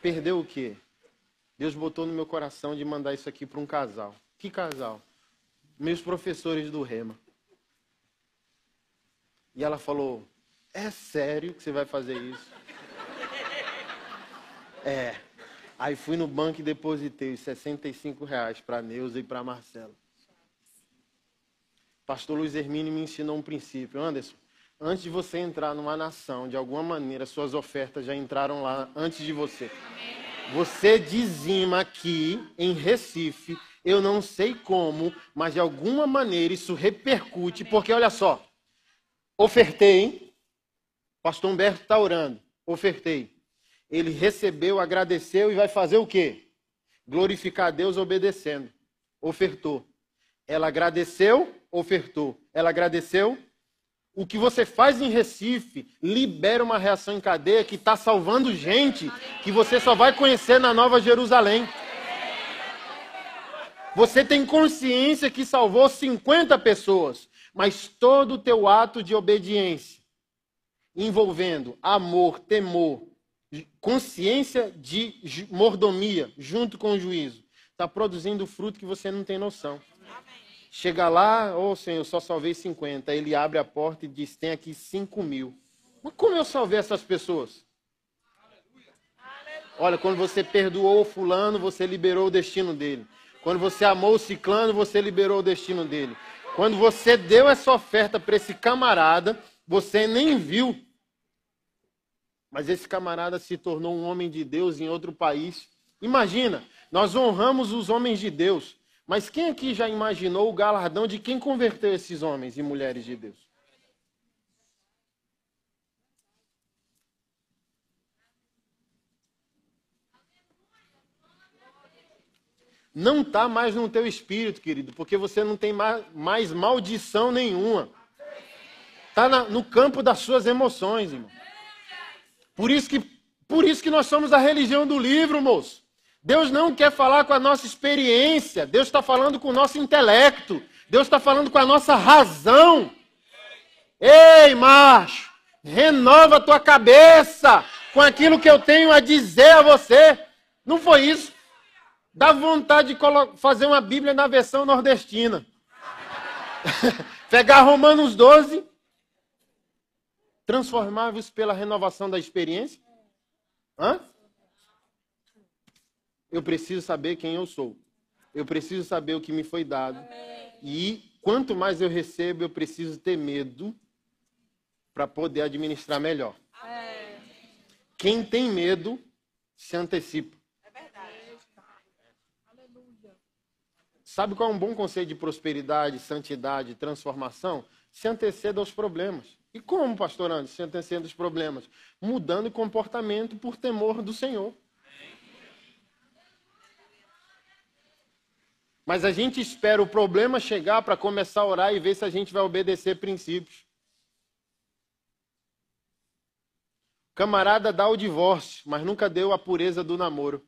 Perdeu o quê? Deus botou no meu coração de mandar isso aqui para um casal. Que casal? Meus professores do Rema. E ela falou: É sério que você vai fazer isso? é. Aí fui no banco e depositei os 65 reais para Neuza e para Marcela. Pastor Luiz Hermínio me ensinou um princípio. Anderson, antes de você entrar numa nação, de alguma maneira, suas ofertas já entraram lá antes de você. Você dizima aqui em Recife eu não sei como, mas de alguma maneira isso repercute, porque olha só, ofertei, pastor Humberto está orando, ofertei. Ele recebeu, agradeceu e vai fazer o quê? Glorificar a Deus obedecendo. Ofertou. Ela agradeceu, ofertou. Ela agradeceu. O que você faz em Recife libera uma reação em cadeia que está salvando gente que você só vai conhecer na Nova Jerusalém. Você tem consciência que salvou 50 pessoas, mas todo o teu ato de obediência, envolvendo amor, temor consciência de mordomia junto com o juízo, está produzindo fruto que você não tem noção. Chega lá, ô oh, Senhor, só salvei 50. Ele abre a porta e diz: tem aqui 5 mil. Mas como eu salvei essas pessoas? Olha, quando você perdoou o fulano, você liberou o destino dele. Quando você amou o ciclano, você liberou o destino dele. Quando você deu essa oferta para esse camarada, você nem viu. Mas esse camarada se tornou um homem de Deus em outro país. Imagina, nós honramos os homens de Deus. Mas quem aqui já imaginou o galardão de quem converteu esses homens e mulheres de Deus? Não está mais no teu espírito, querido, porque você não tem mais maldição nenhuma. Está no campo das suas emoções, irmão. Por isso que, por isso que nós somos a religião do livro, moço. Deus não quer falar com a nossa experiência, Deus está falando com o nosso intelecto, Deus está falando com a nossa razão. Ei, macho, renova a tua cabeça com aquilo que eu tenho a dizer a você. Não foi isso? Dá vontade de fazer uma Bíblia na versão nordestina. Pegar Romanos 12, transformáveis pela renovação da experiência. Hã? Eu preciso saber quem eu sou. Eu preciso saber o que me foi dado. E quanto mais eu recebo, eu preciso ter medo para poder administrar melhor. Quem tem medo se antecipa. Sabe qual é um bom conceito de prosperidade, santidade, transformação? Se anteceda aos problemas. E como, pastor Anderson, se anteceda aos problemas? Mudando o comportamento por temor do Senhor. Mas a gente espera o problema chegar para começar a orar e ver se a gente vai obedecer princípios. Camarada dá o divórcio, mas nunca deu a pureza do namoro.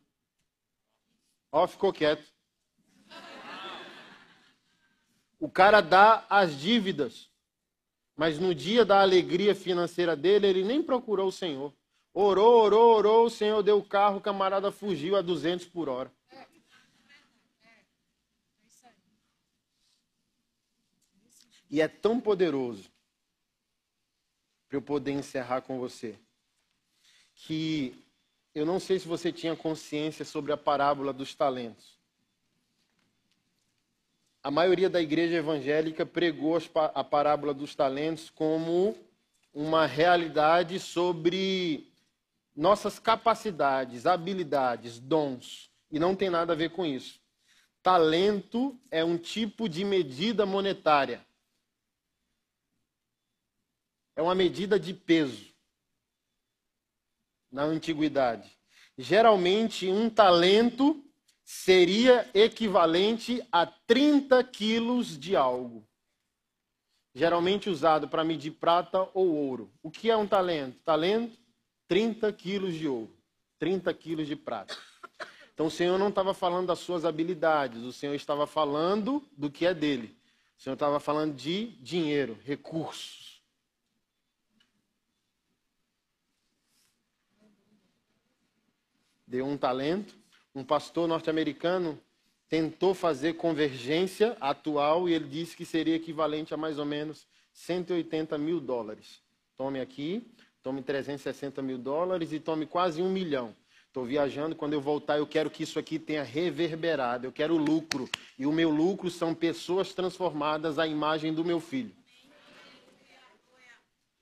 Ó, ficou quieto. O cara dá as dívidas, mas no dia da alegria financeira dele, ele nem procurou o Senhor. Orou, orou, orou, o Senhor deu o carro, o camarada fugiu a 200 por hora. E é tão poderoso para eu poder encerrar com você que eu não sei se você tinha consciência sobre a parábola dos talentos. A maioria da igreja evangélica pregou a parábola dos talentos como uma realidade sobre nossas capacidades, habilidades, dons, e não tem nada a ver com isso. Talento é um tipo de medida monetária é uma medida de peso na antiguidade. Geralmente, um talento seria equivalente a 30 quilos de algo. Geralmente usado para medir prata ou ouro. O que é um talento? Talento, 30 quilos de ouro, 30 quilos de prata. Então o Senhor não estava falando das suas habilidades, o Senhor estava falando do que é dele. O Senhor estava falando de dinheiro, recursos. deu um talento. Um pastor norte-americano tentou fazer convergência atual e ele disse que seria equivalente a mais ou menos 180 mil dólares. Tome aqui, tome 360 mil dólares e tome quase um milhão. Estou viajando, quando eu voltar eu quero que isso aqui tenha reverberado, eu quero lucro. E o meu lucro são pessoas transformadas à imagem do meu filho.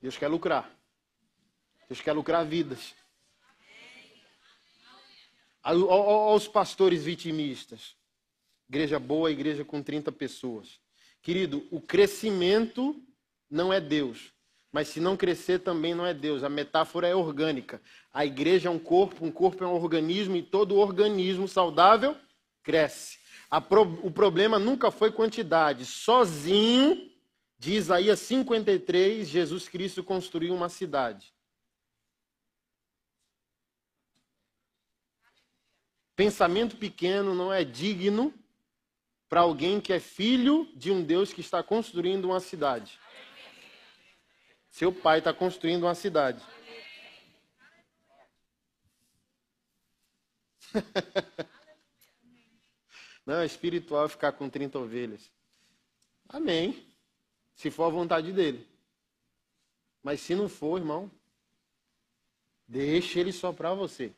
Deus quer lucrar. Deus quer lucrar vidas aos pastores vitimistas. Igreja boa, igreja com 30 pessoas. Querido, o crescimento não é Deus. Mas se não crescer também não é Deus. A metáfora é orgânica. A igreja é um corpo, um corpo é um organismo e todo organismo saudável cresce. Pro... o problema nunca foi quantidade. Sozinho, de Isaías 53, Jesus Cristo construiu uma cidade. Pensamento pequeno não é digno para alguém que é filho de um Deus que está construindo uma cidade. Seu pai está construindo uma cidade. Não, é espiritual ficar com 30 ovelhas. Amém. Se for a vontade dele. Mas se não for, irmão, deixe ele soprar você.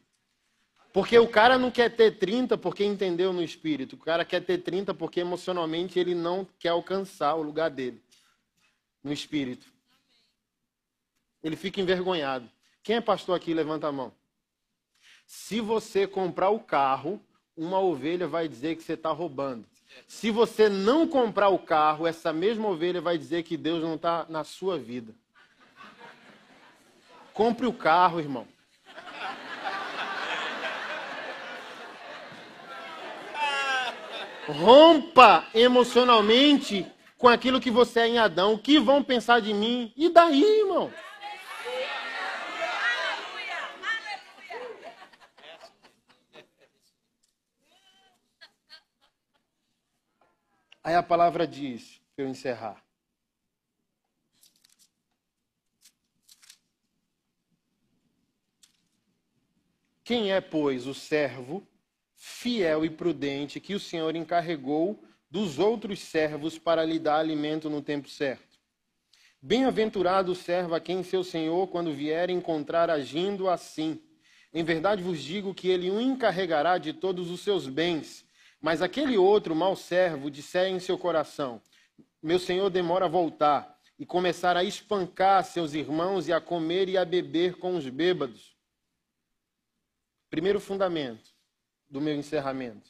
Porque o cara não quer ter 30 porque entendeu no espírito. O cara quer ter 30 porque emocionalmente ele não quer alcançar o lugar dele no espírito. Ele fica envergonhado. Quem é pastor aqui? Levanta a mão. Se você comprar o carro, uma ovelha vai dizer que você está roubando. Se você não comprar o carro, essa mesma ovelha vai dizer que Deus não está na sua vida. Compre o carro, irmão. Rompa emocionalmente com aquilo que você é em Adão. O que vão pensar de mim? E daí, irmão? Aí a palavra diz, para eu encerrar. Quem é, pois, o servo fiel e prudente que o Senhor encarregou dos outros servos para lhe dar alimento no tempo certo? Bem-aventurado o servo a quem seu Senhor, quando vier, encontrar agindo assim. Em verdade vos digo que ele o encarregará de todos os seus bens. Mas aquele outro mau servo disser em seu coração: Meu senhor demora a voltar, e começar a espancar seus irmãos e a comer e a beber com os bêbados. Primeiro fundamento do meu encerramento.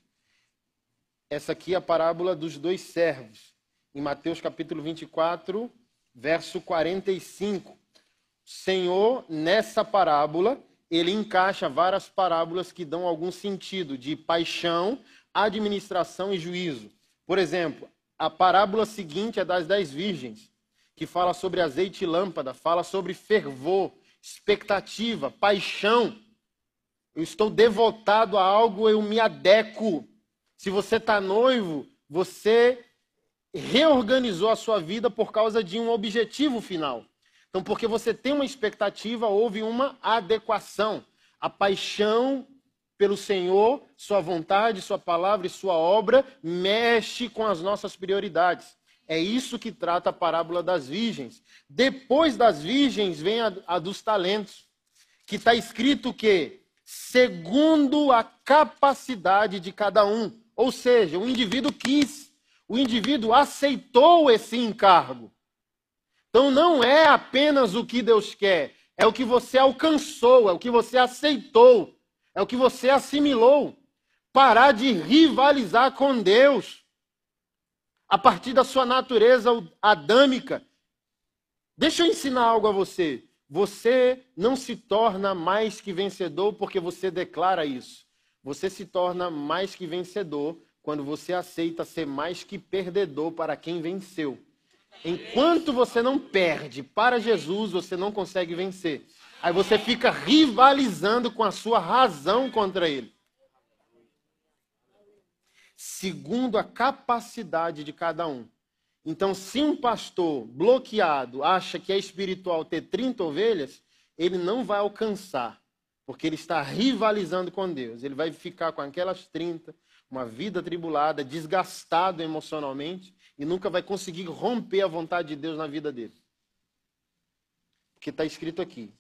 Essa aqui é a parábola dos dois servos, em Mateus capítulo 24, verso 45. Senhor, nessa parábola, ele encaixa várias parábolas que dão algum sentido de paixão, administração e juízo. Por exemplo, a parábola seguinte é das dez virgens, que fala sobre azeite e lâmpada, fala sobre fervor, expectativa, paixão. Eu estou devotado a algo, eu me adequo. Se você está noivo, você reorganizou a sua vida por causa de um objetivo final. Então, porque você tem uma expectativa, houve uma adequação. A paixão pelo Senhor, Sua vontade, Sua palavra e Sua obra, mexe com as nossas prioridades. É isso que trata a parábola das virgens. Depois das virgens vem a, a dos talentos, que está escrito que, segundo a capacidade de cada um. Ou seja, o indivíduo quis, o indivíduo aceitou esse encargo. Então não é apenas o que Deus quer, é o que você alcançou, é o que você aceitou. É o que você assimilou. Parar de rivalizar com Deus. A partir da sua natureza adâmica. Deixa eu ensinar algo a você. Você não se torna mais que vencedor porque você declara isso. Você se torna mais que vencedor quando você aceita ser mais que perdedor para quem venceu. Enquanto você não perde para Jesus, você não consegue vencer. Aí você fica rivalizando com a sua razão contra ele. Segundo a capacidade de cada um. Então, se um pastor bloqueado acha que é espiritual ter 30 ovelhas, ele não vai alcançar, porque ele está rivalizando com Deus. Ele vai ficar com aquelas 30, uma vida tribulada, desgastado emocionalmente, e nunca vai conseguir romper a vontade de Deus na vida dele. Porque está escrito aqui: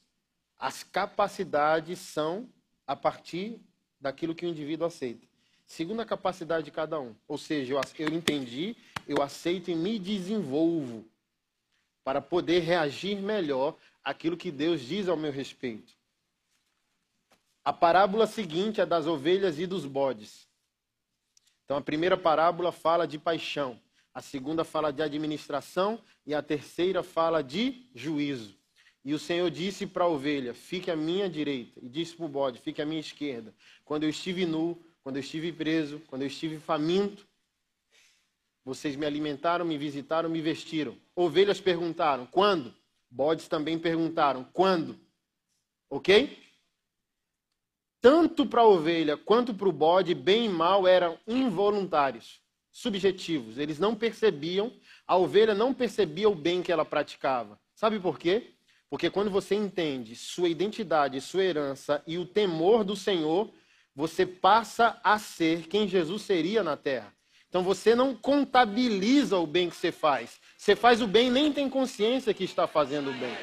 as capacidades são a partir daquilo que o indivíduo aceita. Segundo a capacidade de cada um. Ou seja, eu, eu entendi, eu aceito e me desenvolvo para poder reagir melhor àquilo que Deus diz ao meu respeito. A parábola seguinte é das ovelhas e dos bodes. Então, a primeira parábola fala de paixão, a segunda fala de administração e a terceira fala de juízo. E o Senhor disse para a ovelha: Fique à minha direita. E disse para o bode: Fique à minha esquerda. Quando eu estive nu, quando eu estive preso, quando eu estive faminto, vocês me alimentaram, me visitaram, me vestiram. Ovelhas perguntaram: Quando? Bodes também perguntaram: Quando? Ok? Tanto para a ovelha quanto para o bode, bem e mal eram involuntários, subjetivos. Eles não percebiam, a ovelha não percebia o bem que ela praticava. Sabe por quê? Porque quando você entende sua identidade, sua herança e o temor do Senhor, você passa a ser quem Jesus seria na terra. Então você não contabiliza o bem que você faz. Você faz o bem e nem tem consciência que está fazendo o bem.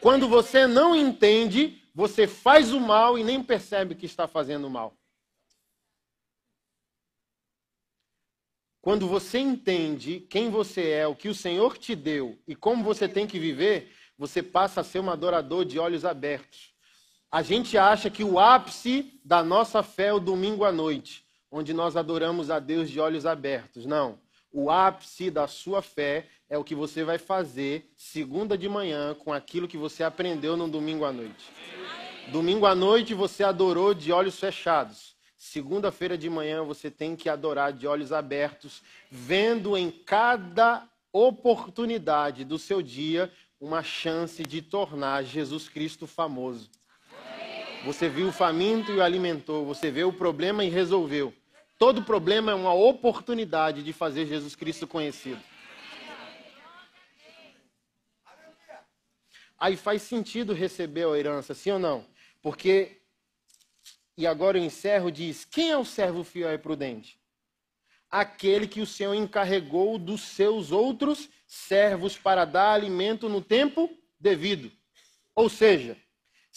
Quando você não entende, você faz o mal e nem percebe que está fazendo o mal. Quando você entende quem você é, o que o Senhor te deu e como você tem que viver, você passa a ser um adorador de olhos abertos. A gente acha que o ápice da nossa fé é o domingo à noite, onde nós adoramos a Deus de olhos abertos. Não. O ápice da sua fé é o que você vai fazer segunda de manhã com aquilo que você aprendeu no domingo à noite. Domingo à noite você adorou de olhos fechados. Segunda-feira de manhã você tem que adorar de olhos abertos, vendo em cada oportunidade do seu dia uma chance de tornar Jesus Cristo famoso. Você viu o faminto e o alimentou, você vê o problema e resolveu. Todo problema é uma oportunidade de fazer Jesus Cristo conhecido. Aí faz sentido receber a herança, sim ou não? Porque, e agora eu encerro, diz: quem é o servo fiel e prudente? Aquele que o Senhor encarregou dos seus outros servos para dar alimento no tempo devido. Ou seja,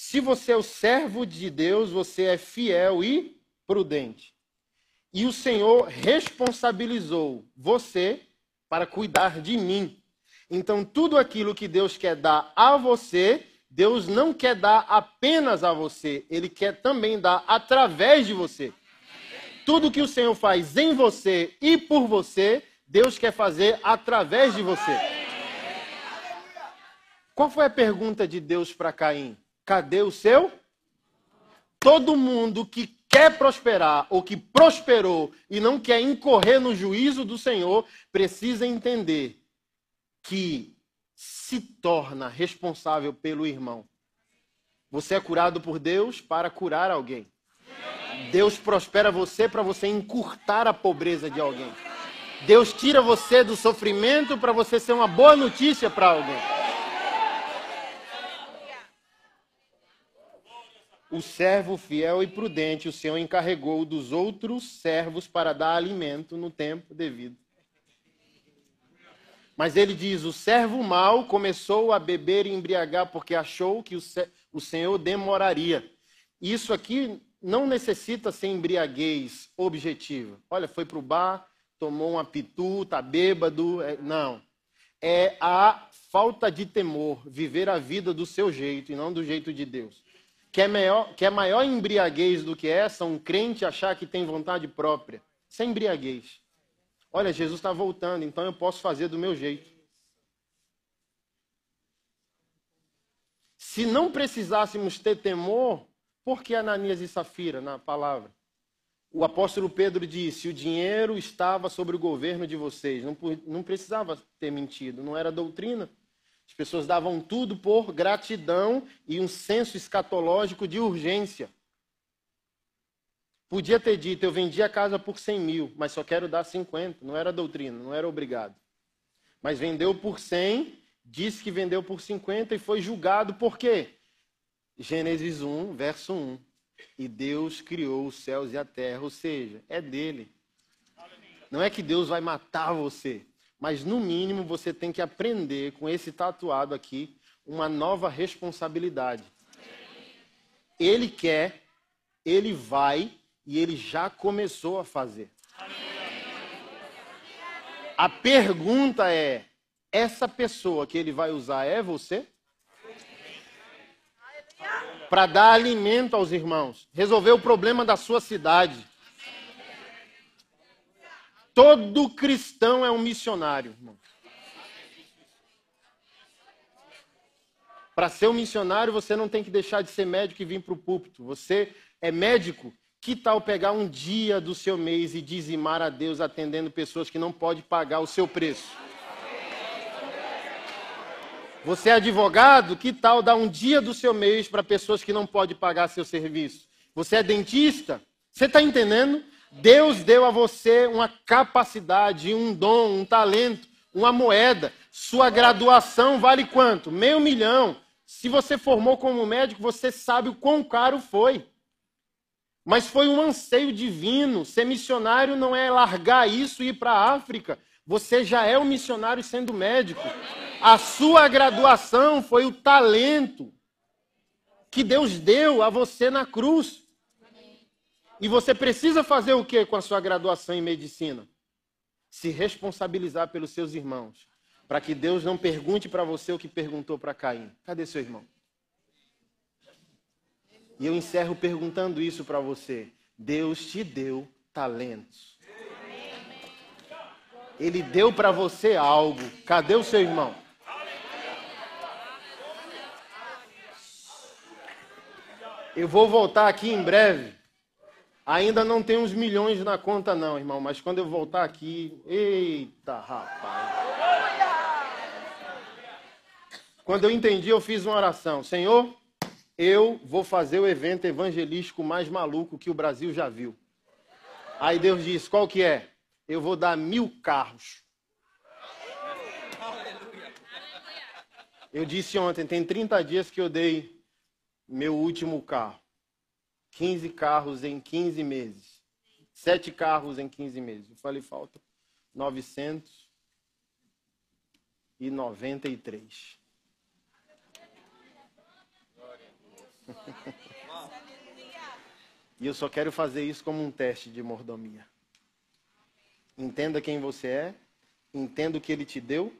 se você é o servo de Deus, você é fiel e prudente. E o Senhor responsabilizou você para cuidar de mim. Então, tudo aquilo que Deus quer dar a você, Deus não quer dar apenas a você, Ele quer também dar através de você. Tudo que o Senhor faz em você e por você, Deus quer fazer através de você. Qual foi a pergunta de Deus para Caim? Cadê o seu? Todo mundo que quer prosperar ou que prosperou e não quer incorrer no juízo do Senhor, precisa entender que se torna responsável pelo irmão. Você é curado por Deus para curar alguém. Deus prospera você para você encurtar a pobreza de alguém. Deus tira você do sofrimento para você ser uma boa notícia para alguém. O servo fiel e prudente, o Senhor encarregou dos outros servos para dar alimento no tempo devido. Mas ele diz: o servo mau começou a beber e embriagar porque achou que o Senhor demoraria. Isso aqui não necessita ser embriaguez objetiva. Olha, foi para o bar, tomou uma pitu, está bêbado. É, não. É a falta de temor, viver a vida do seu jeito e não do jeito de Deus que é, maior, que é maior embriaguez do que essa, um crente achar que tem vontade própria. Isso é embriaguez. Olha, Jesus está voltando, então eu posso fazer do meu jeito. Se não precisássemos ter temor, por que Ananias e Safira na palavra? O apóstolo Pedro disse: o dinheiro estava sobre o governo de vocês. Não, não precisava ter mentido, não era doutrina. As pessoas davam tudo por gratidão e um senso escatológico de urgência. Podia ter dito, eu vendi a casa por 100 mil, mas só quero dar 50. Não era doutrina, não era obrigado. Mas vendeu por 100, disse que vendeu por 50 e foi julgado por quê? Gênesis 1, verso 1. E Deus criou os céus e a terra, ou seja, é dele. Não é que Deus vai matar você. Mas, no mínimo, você tem que aprender com esse tatuado aqui uma nova responsabilidade. Ele quer, ele vai e ele já começou a fazer. A pergunta é: essa pessoa que ele vai usar é você? Para dar alimento aos irmãos, resolver o problema da sua cidade, Todo cristão é um missionário, irmão. Para ser um missionário, você não tem que deixar de ser médico e vir para o púlpito. Você é médico. Que tal pegar um dia do seu mês e dizimar a Deus atendendo pessoas que não podem pagar o seu preço? Você é advogado? Que tal dar um dia do seu mês para pessoas que não podem pagar seu serviço? Você é dentista? Você está entendendo? Deus deu a você uma capacidade, um dom, um talento, uma moeda. Sua graduação vale quanto? Meio milhão. Se você formou como médico, você sabe o quão caro foi. Mas foi um anseio divino. Ser missionário não é largar isso e ir para a África. Você já é um missionário sendo médico. A sua graduação foi o talento que Deus deu a você na cruz. E você precisa fazer o que com a sua graduação em medicina? Se responsabilizar pelos seus irmãos, para que Deus não pergunte para você o que perguntou para Caim. Cadê seu irmão? E eu encerro perguntando isso para você. Deus te deu talentos. Ele deu para você algo. Cadê o seu irmão? Eu vou voltar aqui em breve. Ainda não tem uns milhões na conta, não, irmão. Mas quando eu voltar aqui. Eita, rapaz. Quando eu entendi, eu fiz uma oração. Senhor, eu vou fazer o evento evangelístico mais maluco que o Brasil já viu. Aí Deus disse: qual que é? Eu vou dar mil carros. Eu disse ontem, tem 30 dias que eu dei meu último carro. 15 carros em 15 meses. Sete carros em 15 meses. Eu falei, falta 993. e eu só quero fazer isso como um teste de mordomia. Entenda quem você é, entenda o que ele te deu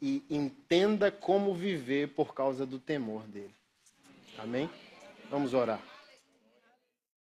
e entenda como viver por causa do temor dele. Amém? Vamos orar.